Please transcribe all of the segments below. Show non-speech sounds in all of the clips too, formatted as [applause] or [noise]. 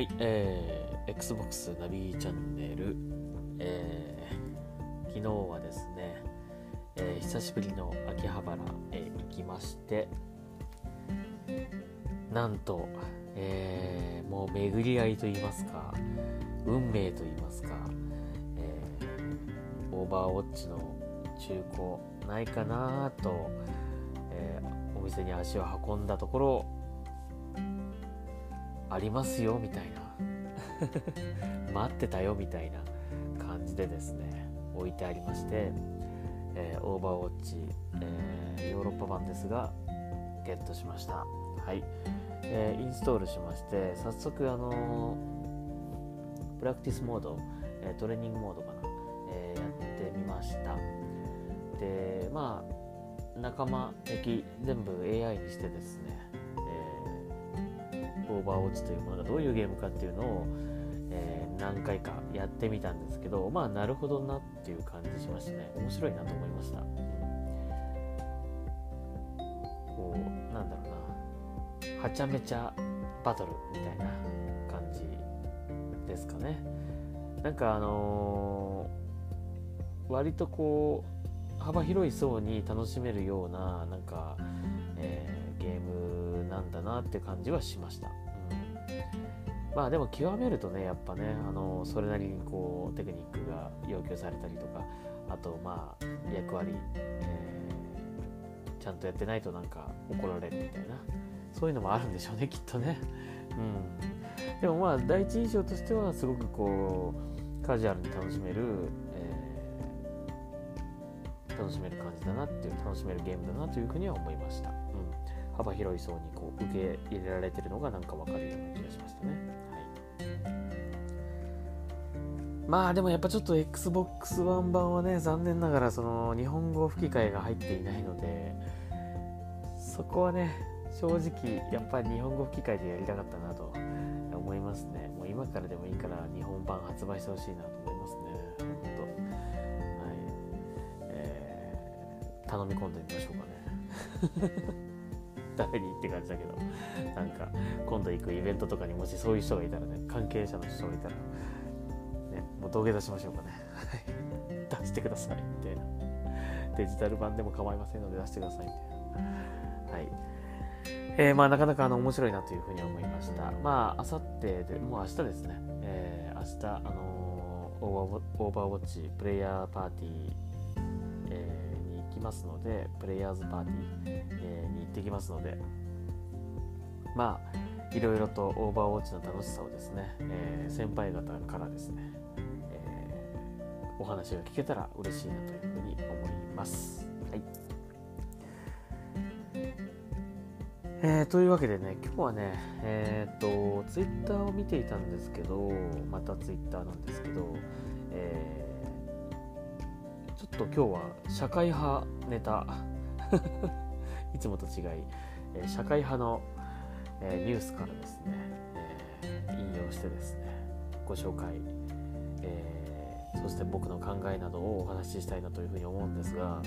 はい、えー、Xbox ナビチャンネル、えー、昨日はですね、えー、久しぶりの秋葉原へ行きましてなんと、えー、もう巡り合いと言いますか運命と言いますか、えー、オーバーウォッチの中古ないかなと、えー、お店に足を運んだところありますよみたいな。[laughs] 待ってたよみたいな感じでですね置いてありまして、えー、オーバーウォッチ、えー、ヨーロッパ版ですがゲットしました。はい、えー、インストールしまして早速あのプラクティスモード、えトレーニングモードかな、えやってみました。でまあ仲間敵全部 AI にしてですねバーウォッチというものがどういうゲームかっていうのを、えー、何回かやってみたんですけどまあなるほどなっていう感じしましたね。面白いなと思いました、こうなんだろうな。はちゃめちゃバトルみたいな感じですかね。なんかあのー、割とこう幅広い層に楽しめるようななんか、えー、ゲームなんだなって感じはしました。まあでも極めるとねやっぱねあのそれなりにこうテクニックが要求されたりとかあとまあ役割、えー、ちゃんとやってないとなんか怒られるみたいなそういうのもあるんでしょうねきっとね。うん。でもまあ第一印象としてはすごくこうカジュアルに楽しめる、えー、楽しめる感じだなっていう楽しめるゲームだなというふうには思いました、うん、幅広い層に受け入れられてるのがなんか分かるような気がしましたね。はい。まあでもやっぱちょっと Xbox One 版はね残念ながらその日本語吹き替えが入っていないのでそこはね正直やっぱり日本語吹き替えでやりたかったなと思いますね。もう今からでもいいから日本版発売してほしいなと思いますね。本当。はい。えー、頼み込んでみましょうかね。誰にって感じだけどなんか今度行くイベントとかにもしそういう人がいたらね関係者の人がいたらねもう土下座しましょうかね。[laughs] 出してくださいみたいな。デジタル版でも構いませんので出してくださいみたいな。はい。えー、まあなかなかあの面白いなというふうに思いました。まあ、あさってで、もう明日ですね。えー、明日、あのー、オーバーウォッチプレイヤーパーティー、きますので、プレイヤーズパーティー、えー、に行ってきますので、まあ、いろいろとオーバーウォッチの楽しさをですね、えー、先輩方からですね、えお話が聞けたら嬉しいなというふうに思います。はい。えー、というわけでね、今日はね、えっ、と、ツイッターを見ていたんですけど、またツイッターなんですけど、えー、っと今日は社会派ネタ、[laughs] いつもと違い、え、社会派の、えニュースからですね、え引用してですね、ご紹介、えーそして僕の考えなどをお話ししたいなというふうに思うんですが、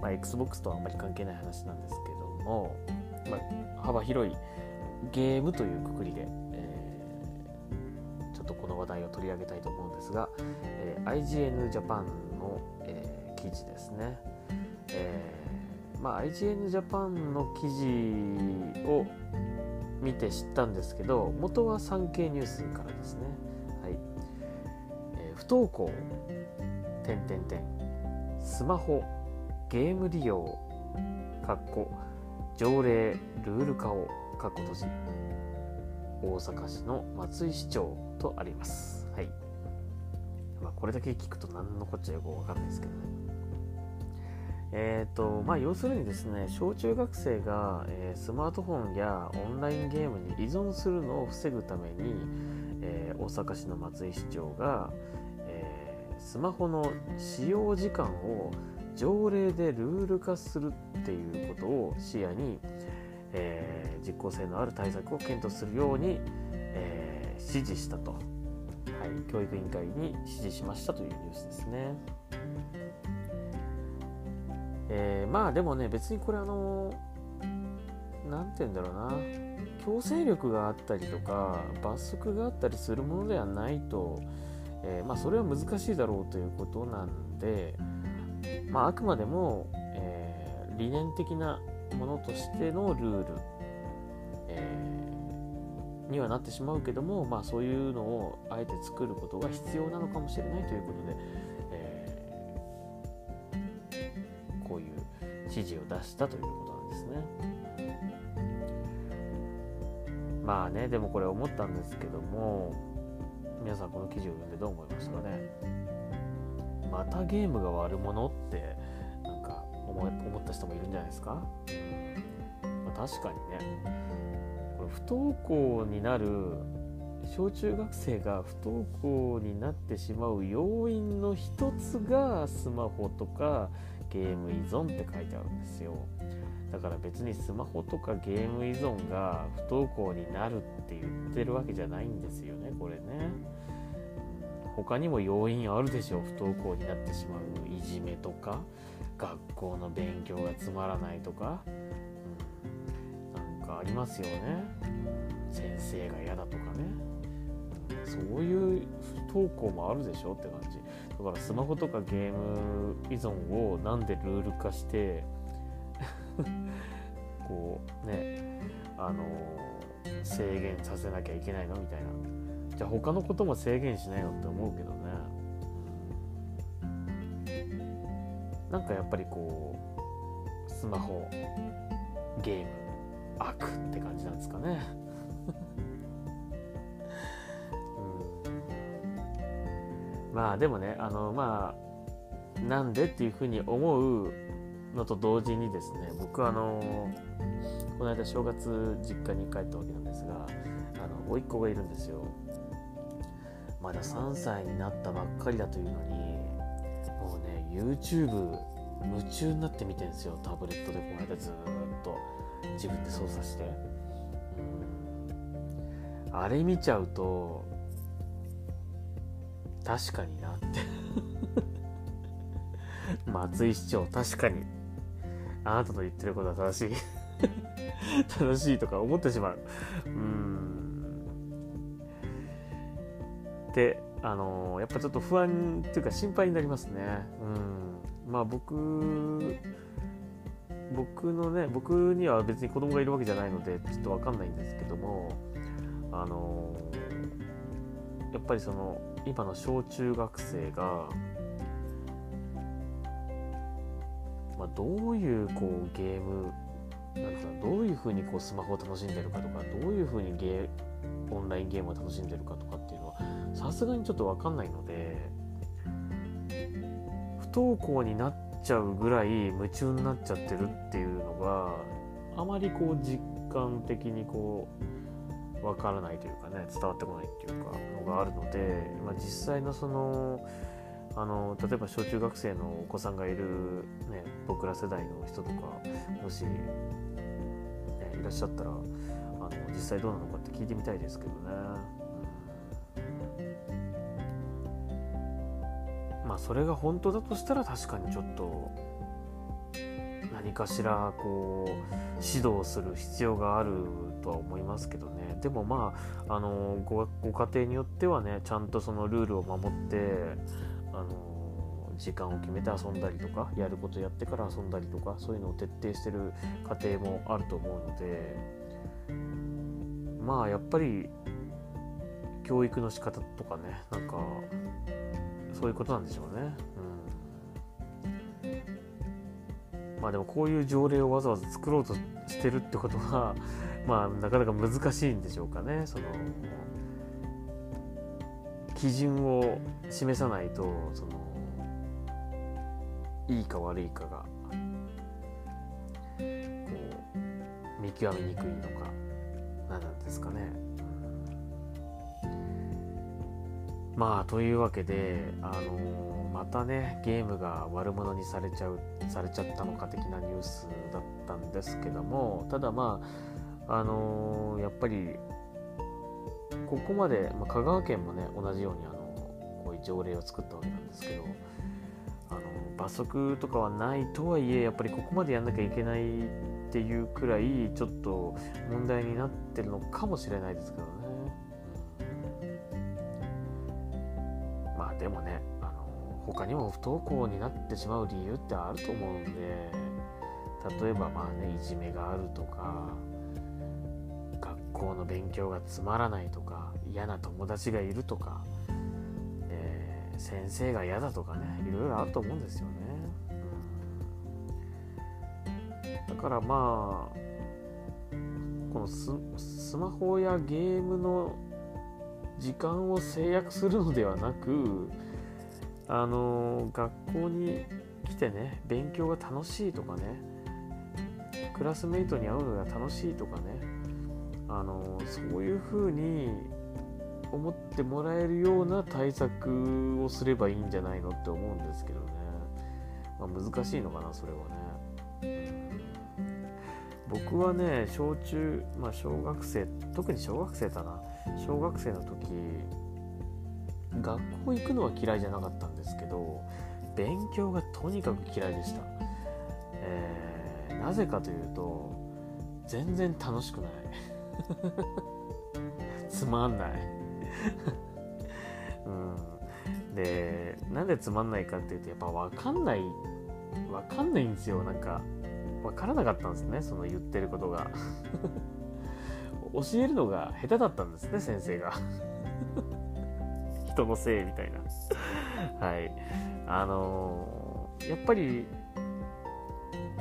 まあ、XBOX とはあんまり関係ない話なんですけども、まあ、幅広いゲームというくくりで、えー、ちょっとこの話題を取り上げたいと思うんですが、えー、IGN Japan の、え、記事ですね、えーまあ、IGN Japan の記事を見て知ったんですけど元は産経ニュースからですね。はい。えー不登校点点点スマホゲーム利用かっこ条例ルール化をかっこ閉じ。大阪市の松井市長とあります。はい、まあ、これだけ聞くと何のこっちゃよくわかんないですけどね。え、ー、とまあ要するにですね小中学生が、えー、スマートフォンやオンラインゲームに依存するのを防ぐために、えー、大阪市の松井市長が、スマホの使用時間を条例でルール化するっていうことを視野に、えー、実効性のある対策を検討するように、えー、指示したと、はい、教育委員会に指示しましたというニュースですね。えー、まあでもね別にこれあの何て言うんだろうな。強制力があったりとか罰則があったりするものではないと、えー、まあ、それは難しいだろうということなんで、まあ、あくまでも、えー、理念的なものとしてのルール、えー、にはなってしまうけども、まあ、そういうのをあえて作ることが必要なのかもしれないということで、指示を出したということなんですね。まあねでもこれ思ったんですけども皆さんこの記事を読んでどう思いましたかね？またゲームが悪者ってなんか思思った人もいるんじゃないですか、まあ、確かにね。これ不登校になる小中学生が不登校になってしまう要因の一つがスマホとかゲーム依存って書いてあるんですよ。だから別にスマホとかゲーム依存が不登校になるって言ってるわけじゃないんですよねこれね。他にも要因あるでしょう不登校になってしまういじめとか学校の勉強がつまらないとか、うん、なんかありますよね。先生が嫌だとかね。そういう不登校もあるでしょって感じ。だからスマホとかゲーム依存をなんでルール化して [laughs] こうねあの制限させなきゃいけないのみたいな。じゃあ他のことも制限しないよって思うけどね。なんかやっぱりこうスマホゲーム悪って感じなんですかね。まあでもねあのまあなんでっていうふうに思うのと同時にですね僕はあのこの間正月実家に帰ったわけなんですがあの甥っ子がいるんですよ。まだ3歳になったばっかりだというのにもうね YouTube 夢中になって見てんですよ。タブレットでこの間ずっと自分で操作して。うん。あれ見ちゃうと確かになって。[laughs] 松井市長確かに。あなたの言ってることは正しい。[laughs] 正しいとか思ってしまう。うん。であのー、やっぱちょっと不安っていうか心配になりますね。うん。まあ僕僕のね僕には別に子供がいるわけじゃないのでちょっと分かんないんですけどもあのー、やっぱりその今の小中学生がまあ、どういうこうゲームなんかどういうふうにこうスマホを楽しんでるかとかどういうふうにゲオンラインゲームを楽しんでるかとかっていうのはさすがにちょっと分かんないので不登校になっちゃうぐらい夢中になっちゃってるっていうのがあまりこう実感的にこう分からないというかね伝わってこないっていうかのがあるので、まあ、実際のそのあの例えば小中学生のお子さんがいる、ね、僕ら世代の人とかもし、ね、いらっしゃったらあの実際どうなのかって聞いてみたいですけどね。うん、まあそれが本当だとしたら確かにちょっと何かしらこう指導する必要があるとは思いますけどねでもまああのごご家庭によってはねちゃんとそのルールを守ってあの時間を決めて遊んだりとかやることやってから遊んだりとかそういうのを徹底してる家庭もあると思うのでまあやっぱり教育の仕方とかねなんかそういうことなんでしょうね。まあでもこういう条例をわざわざ作ろうとしてるってことは [laughs] まあなかなか難しいんでしょうかね。その基準を示さないとそのいいか悪いかがこう見極めにくいのか何なんですかね。まあというわけで、あのー、またねゲームが悪者にされちゃうされちゃったのか的なニュースだったんですけどもただまああのー、やっぱりここまで、まあ、香川県もね同じようにあのこういう条例を作ったわけなんですけどあの罰則とかはないとはいえやっぱりここまでやんなきゃいけないっっていうくらいちょっと問題になってるのかもしれないですけどね、でもねあの他にも不登校になってしまう理由ってあると思うんで例えばまあねいじめがあるとか学校の勉強がつまらないとか嫌な友達がいるとか先生が嫌だとかねいろいろあると思うんですよね、だからまあこのスマホやゲームの時間を制約するのではなくあの学校に来てね勉強が楽しいとかねクラスメイトに会うのが楽しいとかねあのそういうふうに思ってもらえるような対策をすればいいんじゃないのって思うんですけどね、まあ、難しいのかなそれはね、僕はね小中、まあ、小学生特に小学生だな。小学生の時学校行くのは嫌いじゃなかったんですけど勉強がとにかく嫌いでした、えー、なぜかというと全然楽しくない。[laughs] つまんない。[laughs] うん、でなんでつまんないかっていうとやっぱ分かんない分かんないんですよ。なんか分からなかったんですねその言ってることが。教えるのが下手だったんですね先生が。人のせいみたいな。はい。あのー、やっぱり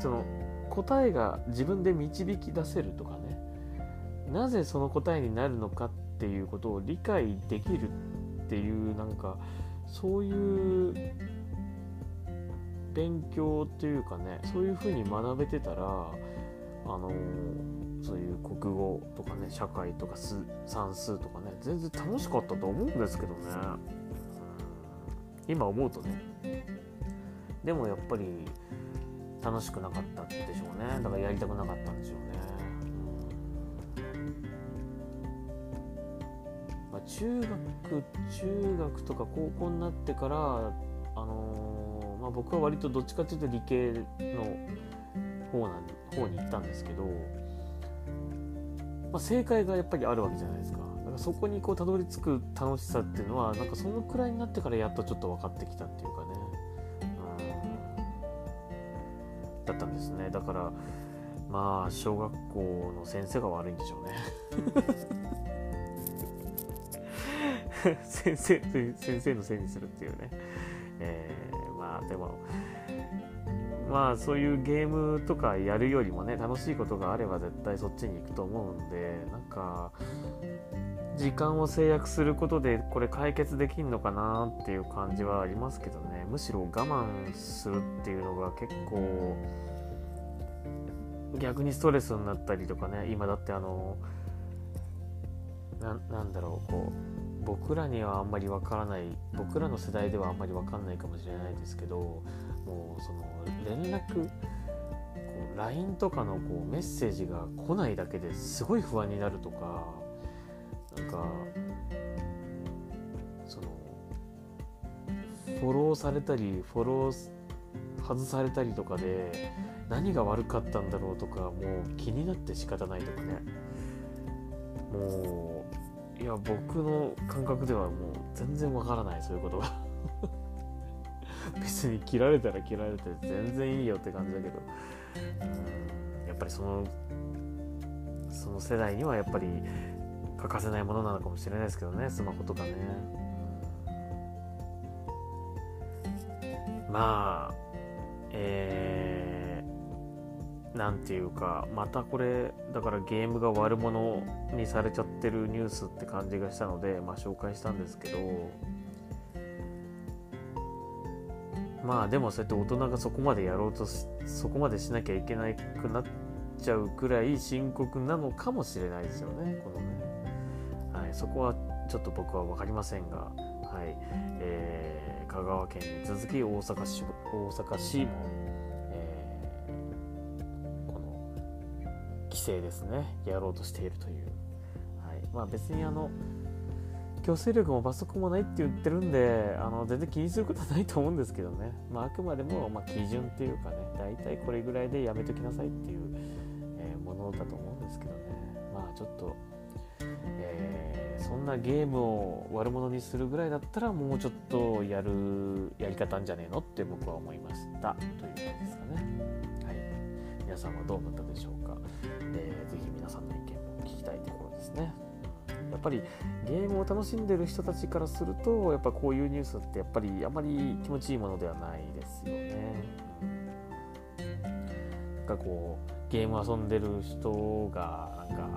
その答えが自分で導き出せるとかね。なぜその答えになるのかっていうことを理解できるっていうなんかそういう勉強っていうかねそういうふうに学べてたらあのそういう国語とかね社会とか算数とかね全然楽しかったと思うんですけどね。今思うとね。でもやっぱり楽しくなかったでしょうね。だからやりたくなかったんでしょうね。中学中学とか高校になってから、あのー、まあ、僕は割とどっちかというと理系の方なん方に行ったんですけど、まあ、正解がやっぱりあるわけじゃないですか。だからそこにこうたどり着く楽しさっていうのはなんかそのくらいになってからやっとちょっと分かってきたっていうかね。うだったんですね。だからまあ小学校の先生が悪いんでしょうね。[laughs] 先生先生のせいにするっていうね、えー、まあでもまあそういうゲームとかやるよりもね楽しいことがあれば絶対そっちに行くと思うんでなんか時間を制約することでこれ解決できんのかなっていう感じはありますけどね。むしろ我慢するっていうのが結構逆にストレスになったりとかね。今だってあのなんだろうこう僕らにはあんまりわからない僕らの世代ではあんまりわかんないかもしれないですけどもうその連絡こう LINE とかのこうメッセージが来ないだけですごい不安になるとかなんかそのフォローされたりフォロー外されたりとかで何が悪かったんだろうとかもう気になって仕方ないとかね。もういや僕の感覚ではもう全然わからないそういうことが。別に切られたら切られて全然いいよって感じだけど。やっぱりそのその世代にはやっぱり欠かせないものなのかもしれないですけどねスマホとかね。まあえー何ていうかまたこれだからゲームが悪者にされちゃってるニュースって感じがしたので、まあ、紹介したんですけどまあでもそうやって大人がそこまでやろうとそこまでしなきゃいけなくなっちゃうくらい深刻なのかもしれないですよねこのね、はい、そこはちょっと僕は分かりませんがはい、えー、香川県に続き大阪市大阪市規制ですね。やろうとしているという、はい、まあ別にあの強制力も罰則もないって言ってるんであの全然気にすることはないと思うんですけどね、まあ、あくまでもま基準っていうかね大体これぐらいでやめときなさいっていうえ、ものだと思うんですけどね。まあちょっと、えー、そんなゲームを悪者にするぐらいだったらもうちょっとやるやり方んじゃねえのって僕は思いました。という感じですかね。皆さんはどう思ったでしょうか、えー、ぜひ皆さんの意見も聞きたいところですね。やっぱりゲームを楽しんでる人たちからするとやっぱこういうニュースってやっぱりあまり気持ちいいものではないですよね。なんかこうゲーム遊んでる人がなんか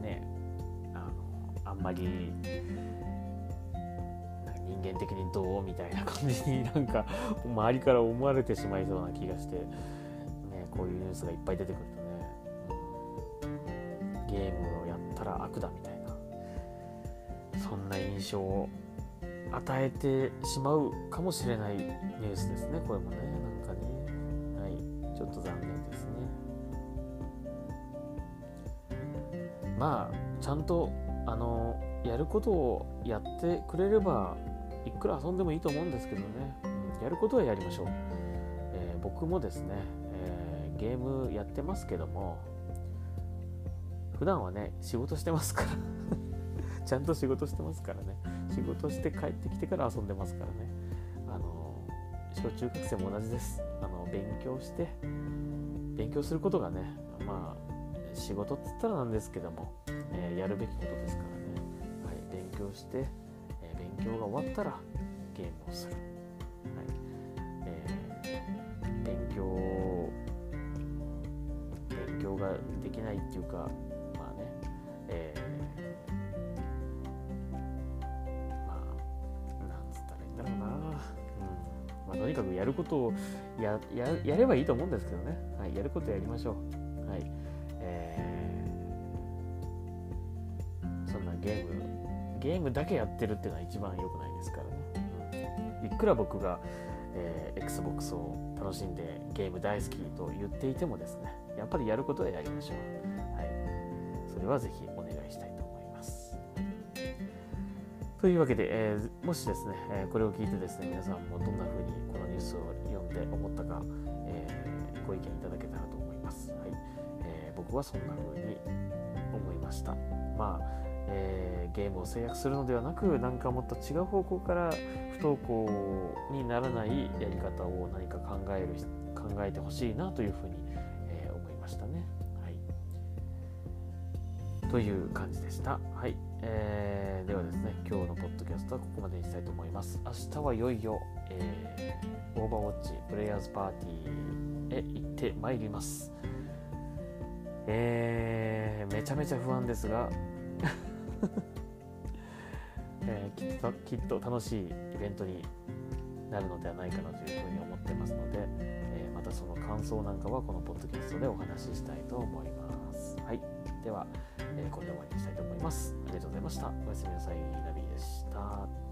ねあのあんまり人間的にどうみたいな感じになんか周りから思われてしまいそうな気がして、こういうニュースがいっぱい出てくるとね、ゲームをやったら悪だみたいな。そんな印象を与えてしまうかもしれないニュースですねこれもね。なんかね。はい。ちょっと残念ですね。まあちゃんとあのやることをやってくれればいくら遊んでもいいと思うんですけどね。やることはやりましょう、えー、僕もですね、ゲームやってますけども普段はね仕事してますから。[laughs] ちゃんと仕事してますからね。仕事して帰ってきてから遊んでますからね。あの小中学生も同じです。あの勉強して勉強することがねまあ仕事っつったらなんですけども、えー、やるべきことですからね、はい、勉強して、えー、勉強が終わったらゲームをする、っていうかまあね、えーまあ、とにかくやることをややればいいと思うんですけどね、はい、やることやりましょう。はいえー、そんなゲーム、ゲームだけやってるっていうのは一番良くないですからね。うん、いくら僕が、えー、Xbox を楽しんでゲーム大好きと言っていてもですね、やっぱりやることはやりましょう。それはぜひお願いしたいと思います。というわけで、えー、もしですね、えー、これを聞いてですね、皆さんもどんな風にこのニュースを読んで思ったか、えー、ご意見いただけたらと思います。はいえー、僕はそんな風に思いました。まあえー、ゲームを制約するのではなく、何かもっと違う方向から不登校にならないやり方を何か考える考えてほしいなというふうに、という感じでした。はいえー、ではですね、今日のポッドキャストはここまでにしたいと思います。明日はいよいよ、えー、オーバーウォッチプレイヤーズパーティーへ行ってまいります。えー、めちゃめちゃ不安ですが、[laughs] えー、きっときっと楽しいイベントになるのではないかなというふうに思ってますので、えー、またその感想なんかはこのポッドキャストでお話ししたいと思います。では、えー、これで終わりにしたいと思います。ありがとうございました。おやすみなさい。ナビでした。